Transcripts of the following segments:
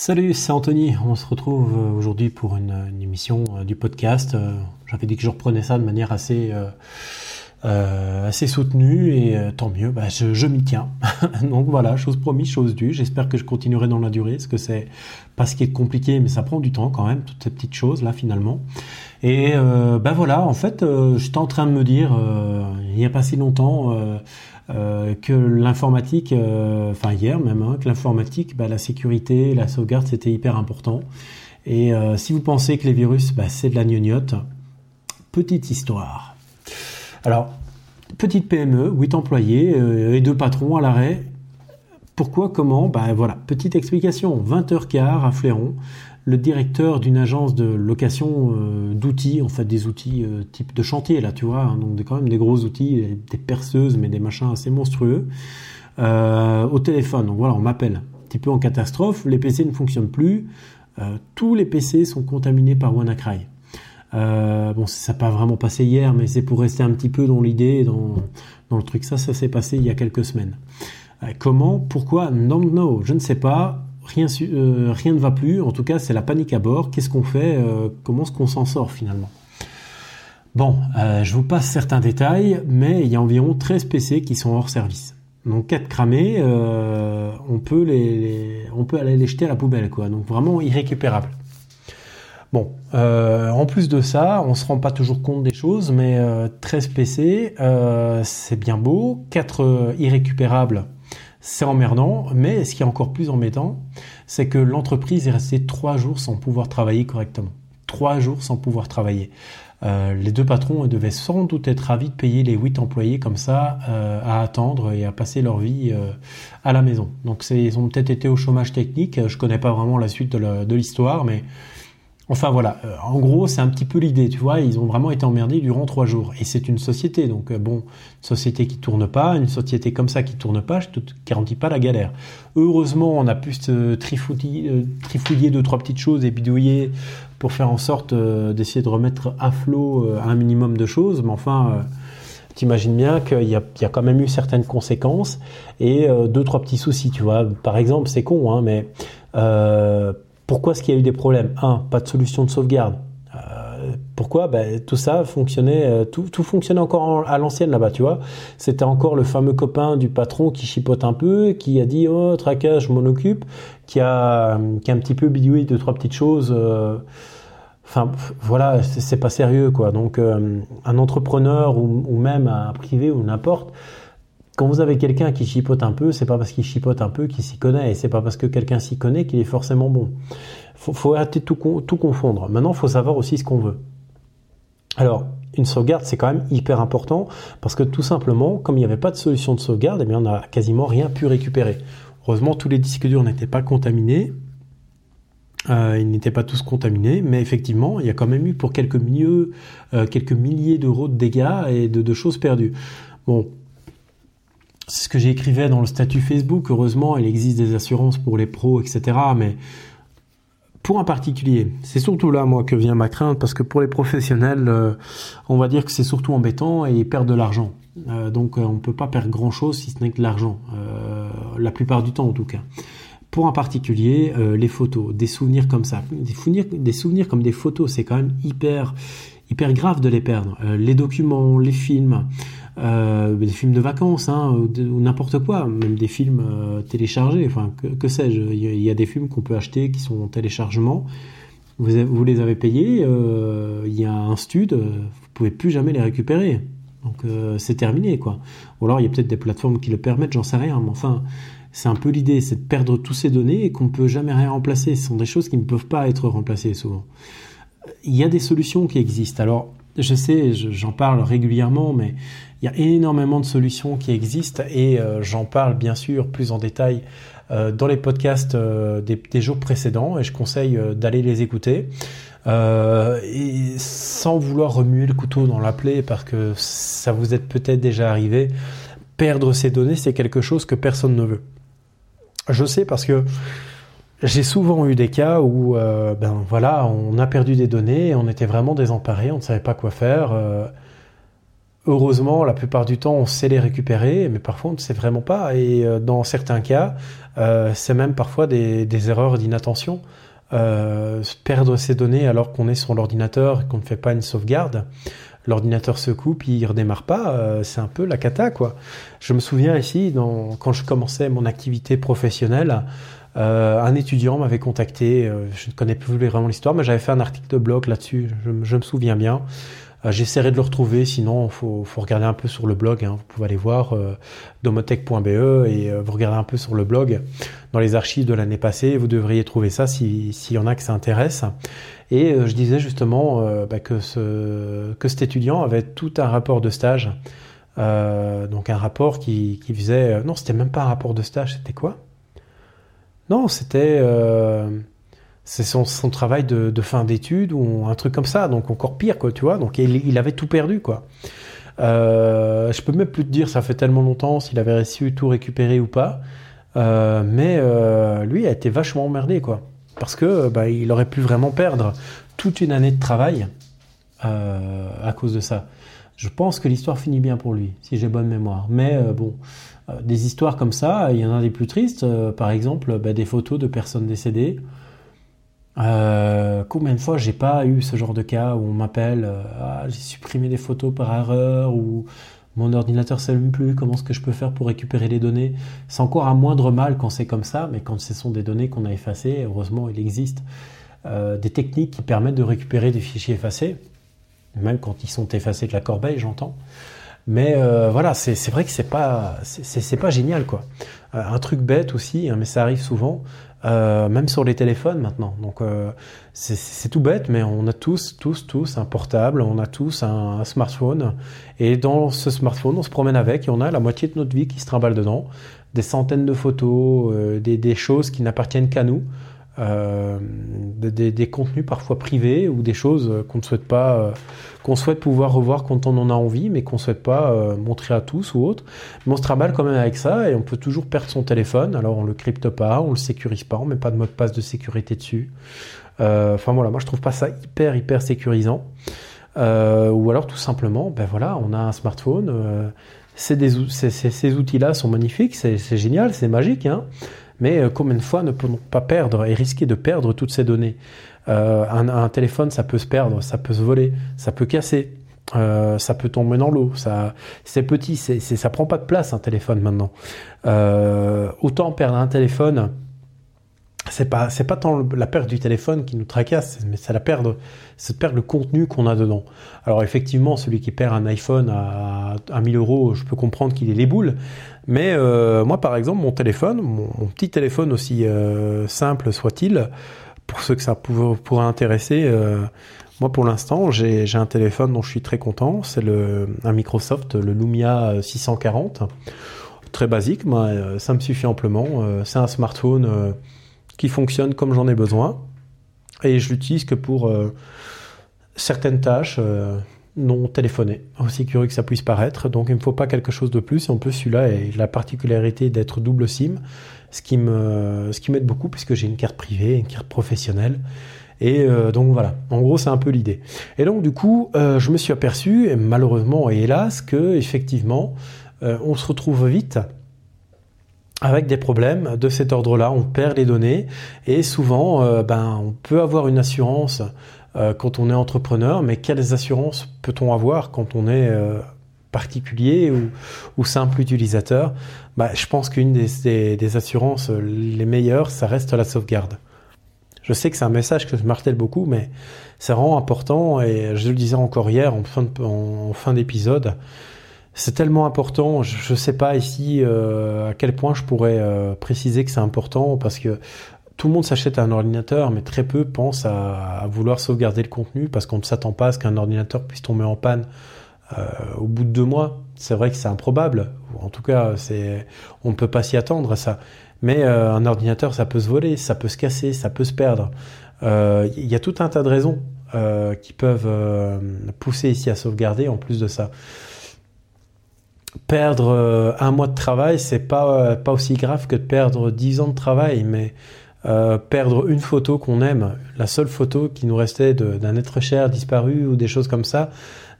Salut, c'est Anthony. On se retrouve euh, aujourd'hui pour une, émission euh, du podcast. Euh, j'avais dit que je reprenais ça de manière assez assez soutenue et tant mieux. Bah, je, m'y tiens. Donc voilà, chose promise, chose due. J'espère que je continuerai dans la durée, parce que c'est pas ce qui est compliqué, mais ça prend du temps quand même, toutes ces petites choses là finalement. Et ben voilà, en fait, j'étais en train de me dire, il n'y a pas si longtemps euh, que l'informatique, euh, enfin hier même, hein, que l'informatique, bah, la sécurité, la sauvegarde, c'était hyper important. Et euh, si vous pensez que les virus, bah, c'est de la gnognotte, petite histoire. Alors, petite PME, 8 employés et deux patrons à l'arrêt. Pourquoi, comment? Bah voilà, petite explication. 20h15 à Fléron, le directeur d'une agence de location euh, d'outils, en fait des outils euh, type de chantier là, tu vois, hein, donc quand même des gros outils, des perceuses, mais des machins assez monstrueux, euh, au téléphone. Donc voilà, on m'appelle, un petit peu en catastrophe, les PC ne fonctionnent plus, tous les PC sont contaminés par WannaCry. bon, ça n'a pas vraiment passé hier, mais c'est pour rester un petit peu dans l'idée, dans, dans le truc. Ça, ça s'est passé il y a quelques semaines. comment? Pourquoi? Non, non, je ne sais pas rien, euh, rien ne va plus. En tout cas, c'est la panique à bord. Qu'est-ce qu'on fait euh, Comment est-ce qu'on s'en sort finalement? Bon, euh, je vous passe certains détails, mais il y a environ 13 PC qui sont hors service. Donc 4 cramés, on, peut les, on peut aller les jeter à la poubelle, quoi. Donc vraiment irrécupérable. Bon, en plus de ça, on se rend pas toujours compte des choses, mais 13 PC, c'est bien beau. 4 irrécupérables, c'est emmerdant, mais ce qui est encore plus embêtant, c'est que l'entreprise est restée trois jours sans pouvoir travailler correctement. Trois jours sans pouvoir travailler. Euh, les deux patrons devaient sans doute être ravis de payer les huit employés comme ça euh, à attendre et à passer leur vie euh, à la maison. Donc ils ont peut-être été au chômage technique. Je connais pas vraiment la suite de l'histoire, mais Enfin voilà, euh, en gros c'est un petit peu l'idée, tu vois, ils ont vraiment été emmerdés durant trois jours. Et c'est une société, donc euh, bon, une société qui tourne pas, une société comme ça qui tourne pas, je te garantis pas la galère. Heureusement, on a pu se trifouiller, euh, trifouiller deux, trois petites choses et bidouiller pour faire en sorte d'essayer de remettre à flot un minimum de choses, mais enfin... T'imagines bien qu'il y, a, quand même eu certaines conséquences et deux trois petits soucis, tu vois. Par exemple, c'est con, hein, mais pourquoi est-ce qu'il y a eu des problèmes? Un, pas de solution de sauvegarde. Euh, pourquoi? Ben, Tout ça fonctionnait, euh, tout, fonctionnait encore à l'ancienne là-bas, tu vois. C'était encore le fameux copain du patron qui chipote un peu, qui a dit oh traquage, je m'en occupe, qui a, qui a un petit peu bidouillé deux trois petites choses. Euh, enfin voilà, c'est pas sérieux quoi. Donc un entrepreneur ou, ou, même un privé ou n'importe quand vous avez quelqu'un qui chipote un peu, c'est pas parce qu'il chipote un peu qu'il s'y connaît, et c'est pas parce que quelqu'un s'y connaît qu'il est forcément bon. Faut, faut arrêter de tout, tout confondre. Maintenant, faut savoir aussi ce qu'on veut. Alors, une sauvegarde, c'est quand même hyper important parce que tout simplement, comme il n'y avait pas de solution de sauvegarde, eh on n'a quasiment rien pu récupérer. Heureusement, tous les disques durs n'étaient pas contaminés. Euh, ils n'étaient pas tous contaminés, mais effectivement, il y a quand même eu pour quelques, euh, quelques milliers d'euros de dégâts et de, de choses perdues. Bon, c'est ce que j'écrivais dans le statut Facebook. Heureusement, il existe des assurances pour les pros, etc. Mais pour un particulier, c'est surtout là, moi, que vient ma crainte, parce que pour les professionnels, euh, on va dire que c'est surtout embêtant et ils perdent de l'argent. Euh, donc, euh, on ne peut pas perdre grand-chose si ce n'est que de l'argent, la plupart du temps en tout cas. Pour un particulier, les photos, des souvenirs comme ça, des souvenirs, des souvenirs comme des photos, c'est quand même hyper, hyper grave de les perdre. les documents, les films, euh, des films de vacances, hein, ou, n'importe quoi, même des films euh, téléchargés, enfin que, sais-je, il y, a des films qu'on peut acheter qui sont en téléchargement, vous, les avez payés, euh, il y a un stud, vous pouvez plus jamais les récupérer, donc c'est terminé quoi. Ou alors il y a peut-être des plateformes qui le permettent, j'en sais rien, mais enfin c'est un peu l'idée, c'est de perdre toutes ces données et qu'on ne peut jamais rien remplacer. Ce sont des choses qui ne peuvent pas être remplacées souvent. Il y a des solutions qui existent. Alors je sais, j'en parle régulièrement, mais il y a énormément de solutions qui existent et euh, j'en parle bien sûr plus en détail euh, dans les podcasts euh, des, jours précédents et je conseille d'aller les écouter. et sans vouloir remuer le couteau dans la plaie parce que ça vous est peut-être déjà arrivé, perdre ces données c'est quelque chose que personne ne veut. Je sais parce que j'ai souvent eu des cas où, ben voilà, on a perdu des données, on était vraiment désemparé, on ne savait pas quoi faire. heureusement, la plupart du temps, on sait les récupérer, mais parfois on ne sait vraiment pas. Et dans certains cas, c'est même parfois des, erreurs d'inattention. perdre ces données alors qu'on est sur l'ordinateur et qu'on ne fait pas une sauvegarde, l'ordinateur se coupe, il redémarre pas, euh, c'est un peu la cata quoi. Je me souviens ici, quand je commençais mon activité professionnelle, euh, un étudiant m'avait contacté, euh, je ne connais plus vraiment l'histoire, mais j'avais fait un article de blog là-dessus, je, me souviens bien. Euh, j'essaierai de le retrouver, sinon il faut, regarder un peu sur le blog. Hein. Vous pouvez aller voir domotech.be et vous regardez un peu sur le blog dans les archives de l'année passée. Vous devriez trouver ça s'il y en a que ça intéresse. Et je disais justement bah, que cet étudiant avait tout un rapport de stage. donc un rapport qui, qui faisait... non, c'était même pas un rapport de stage, c'était quoi? Non, c'était c'est son, travail de, fin d'études ou un truc comme ça, donc encore pire, quoi, tu vois. Donc il, avait tout perdu, quoi. Euh, je peux même plus te dire, ça fait tellement longtemps s'il avait réussi tout récupérer ou pas. Euh, mais euh, lui a été vachement emmerdé, quoi. Parce que bah, il aurait pu vraiment perdre toute une année de travail euh, à cause de ça. Je pense que l'histoire finit bien pour lui, si j'ai bonne mémoire. Mais euh, bon, euh, des histoires comme ça, il y en a des plus tristes. par exemple, bah, des photos de personnes décédées. Euh, combien de fois j'ai pas eu ce genre de cas où on m'appelle, euh, ah, j'ai supprimé des photos par erreur ou mon ordinateur s'allume plus, comment est-ce que je peux faire pour récupérer les données? C'est encore un moindre mal quand c'est comme ça, mais quand ce sont des données qu'on a effacées, heureusement il existe euh, des techniques qui permettent de récupérer des fichiers effacés, même quand ils sont effacés de la corbeille, j'entends. Mais euh, voilà, c'est vrai que c'est pas pas génial quoi. Euh, un truc bête aussi, hein, mais ça arrive souvent. Euh, même sur les téléphones maintenant. Donc c'est tout bête, mais on a tous, tous, tous un portable, on a tous un, smartphone, et dans ce smartphone, on se promène avec, et on a la moitié de notre vie qui se trimballe dedans, des centaines de photos, des, choses qui n'appartiennent qu'à nous. Euh, des, contenus parfois privés ou des choses qu'on ne souhaite pas, euh, qu'on souhaite pouvoir revoir quand on en a envie, mais qu'on ne souhaite pas euh, montrer à tous ou autres. Mais on se travaille quand même avec ça et on peut toujours perdre son téléphone. Alors on le crypte pas, on le sécurise pas, on met pas de mot de passe de sécurité dessus. Enfin voilà, moi je trouve pas ça hyper hyper sécurisant. ou alors tout simplement, ben voilà, on a un smartphone. Ces outils-là sont magnifiques, c'est génial, c'est magique, hein mais euh, combien de fois ne peut-on pas perdre et risquer de perdre toutes ces données? Euh, un, téléphone, ça peut se perdre, ça peut se voler, ça peut casser, euh, ça peut tomber dans l'eau. Ça, c'est petit, c'est, ça prend pas de place un téléphone maintenant. autant perdre un téléphone c'est pas c'est pas tant la perte du téléphone qui nous tracasse, mais c'est la perdre c'est perdre le contenu qu'on a dedans. Alors effectivement, celui qui perd un iPhone à, à 1000 euros, je peux comprendre qu'il ait les boules, mais euh, moi par exemple, mon téléphone, mon, petit téléphone aussi euh, simple soit-il, pour ceux que ça pourrait intéresser, euh, moi pour l'instant j'ai un téléphone dont je suis très content, c'est le un Microsoft, le Lumia 640, très basique, moi ça me suffit amplement. c'est un smartphone qui fonctionne comme j'en ai besoin. Et je l'utilise que pour euh, certaines tâches euh, non téléphonées, aussi curieux que ça puisse paraître. Donc il ne me faut pas quelque chose de plus. Et en plus, celui-là a la particularité d'être double SIM, ce qui m'aide beaucoup puisque j'ai une carte privée, une carte professionnelle. Et euh, donc voilà, en gros c'est un peu l'idée. Et donc du coup, je me suis aperçu, malheureusement et hélas, que effectivement, on se retrouve vite avec des problèmes de cet ordre-là, on perd les données et souvent, euh, ben, on peut avoir une assurance euh, quand on est entrepreneur, mais quelles assurances peut-on avoir quand on est euh, particulier ou, simple utilisateur? Ben, Je pense qu'une des, assurances les meilleures, ça reste la sauvegarde. Je sais que c'est un message que je martèle beaucoup, mais c'est vraiment important et je le disais encore hier en fin d'épisode c'est tellement important. Je ne sais pas ici euh, à quel point je pourrais euh, préciser que c'est important parce que tout le monde s'achète un ordinateur, mais très peu pensent à, vouloir sauvegarder le contenu parce qu'on ne s'attend pas à ce qu'un ordinateur puisse tomber en panne euh, au bout de deux mois. C'est vrai que c'est improbable. En tout cas, c'est, on ne peut pas s'y attendre à ça. Mais un ordinateur, ça peut se voler, ça peut se casser, ça peut se perdre. Il y a tout un tas de raisons qui peuvent pousser ici à sauvegarder en plus de ça perdre euh, un mois de travail, c'est pas, euh, pas aussi grave que de perdre dix ans de travail, mais euh, perdre une photo qu'on aime, la seule photo qui nous restait d'un être cher disparu ou des choses comme ça,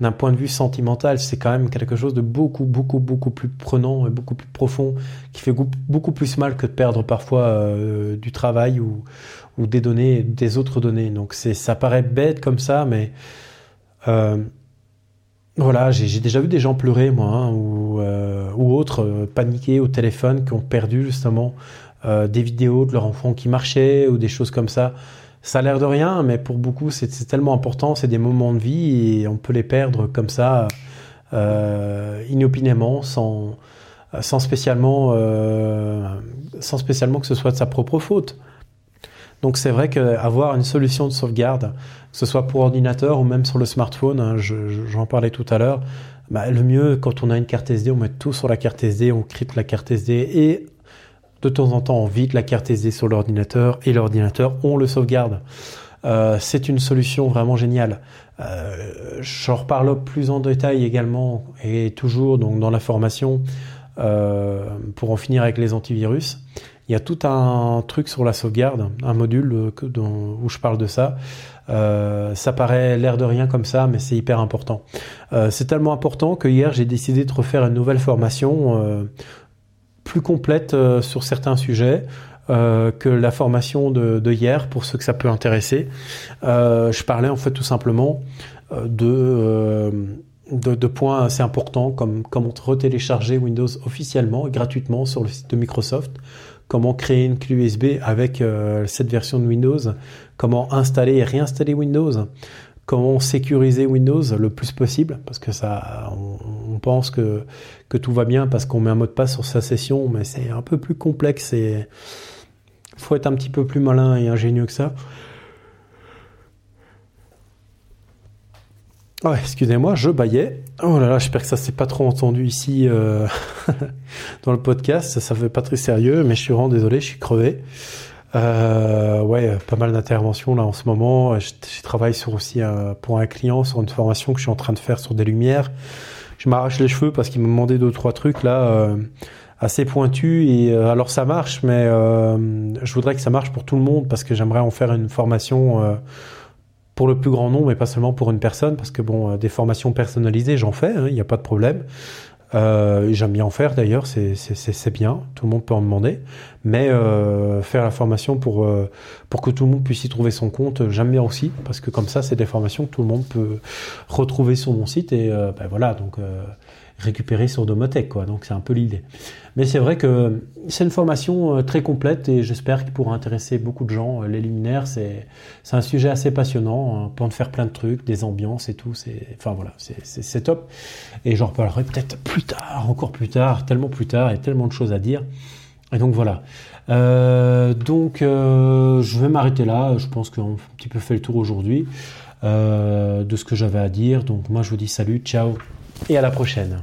d'un point de vue sentimental, c'est quand même quelque chose de beaucoup, beaucoup, beaucoup plus prenant et beaucoup plus profond, qui fait beaucoup plus mal que de perdre parfois du travail ou, ou des données, des autres données. Donc ça paraît bête comme ça, mais voilà, j'ai déjà vu des gens pleurer, moi, hein, ou, euh, ou autres, euh, paniquer au téléphone, qui ont perdu justement euh, des vidéos de leur enfant qui marchait, ou des choses comme ça. Ça a l'air de rien, mais pour beaucoup, c'est tellement important, c'est des moments de vie, et on peut les perdre comme ça, euh, inopinément, sans, sans, spécialement, sans spécialement que ce soit de sa propre faute. Donc c'est vrai qu'avoir une solution de sauvegarde, que ce soit pour ordinateur ou même sur le smartphone, hein, j'en parlais tout à l'heure, bah, le mieux quand on a une carte SD, on met tout sur la carte SD, on crypte la carte SD et de temps en temps on vide la carte SD sur l'ordinateur et l'ordinateur on le sauvegarde. Euh, c'est une solution vraiment géniale. Euh, J'en reparle plus en détail également et toujours donc dans la formation euh, pour en finir avec les antivirus. Il y a tout un truc sur la sauvegarde, un module euh, où je parle de ça. Euh, ça paraît l'air de rien comme ça, mais c'est hyper important. Euh, c'est tellement important que hier j'ai décidé de refaire une nouvelle formation euh, plus complète sur certains sujets. que la formation de, hier pour ceux que ça peut intéresser. je parlais en fait tout simplement de, de, de, points assez importants comme comment retélécharger Windows officiellement et gratuitement sur le site de Microsoft, comment créer une clé USB avec euh, cette version de Windows, comment installer et réinstaller Windows, comment sécuriser Windows le plus possible, parce que ça, on, pense que, que tout va bien parce qu'on met un mot de passe sur sa session, mais c'est un peu plus complexe et faut être un petit peu plus malin et ingénieux que ça. Oh, excusez-moi, je baillais. Oh là là, j'espère que ça s'est pas trop entendu ici euh, dans le podcast. Ça fait pas très sérieux, mais je suis vraiment désolé, je suis crevé. Euh, ouais, pas mal d'interventions là en ce moment. Je, travaille sur aussi euh, pour un client sur une formation que je suis en train de faire sur des lumières. Je m'arrache les cheveux parce qu'il m'a demandé deux trois trucs là euh, assez pointus et euh, alors ça marche, mais euh, je voudrais que ça marche pour tout le monde parce que j'aimerais en faire une formation pour le plus grand nombre et pas seulement pour une personne, parce que bon, euh, des formations personnalisées, j'en fais, il hein, n'y a pas de problème. Euh, J'aime bien en faire d'ailleurs, c'est bien, tout le monde peut en demander. Mais euh, faire la formation pour, euh, pour que tout le monde puisse y trouver son compte, j'aime bien aussi, parce que comme ça, c'est des formations que tout le monde peut retrouver sur mon site. Et euh, ben voilà, donc euh, récupérer sur Domotech, quoi. Donc c'est un peu l'idée. Mais c'est vrai que c'est une formation euh, très complète et j'espère qu'il pourra intéresser beaucoup de gens. Euh, les luminaires, c'est un sujet assez passionnant. On peut en faire plein de trucs, des ambiances et tout. Enfin voilà, c'est top. Et j'en reparlerai peut-être plus tard, encore plus tard, tellement plus tard, et tellement de choses à dire. Et donc voilà. Euh, donc je vais m'arrêter là. Je pense qu'on a un petit peu fait le tour aujourd'hui de ce que j'avais à dire. Donc moi je vous dis salut, ciao et à la prochaine.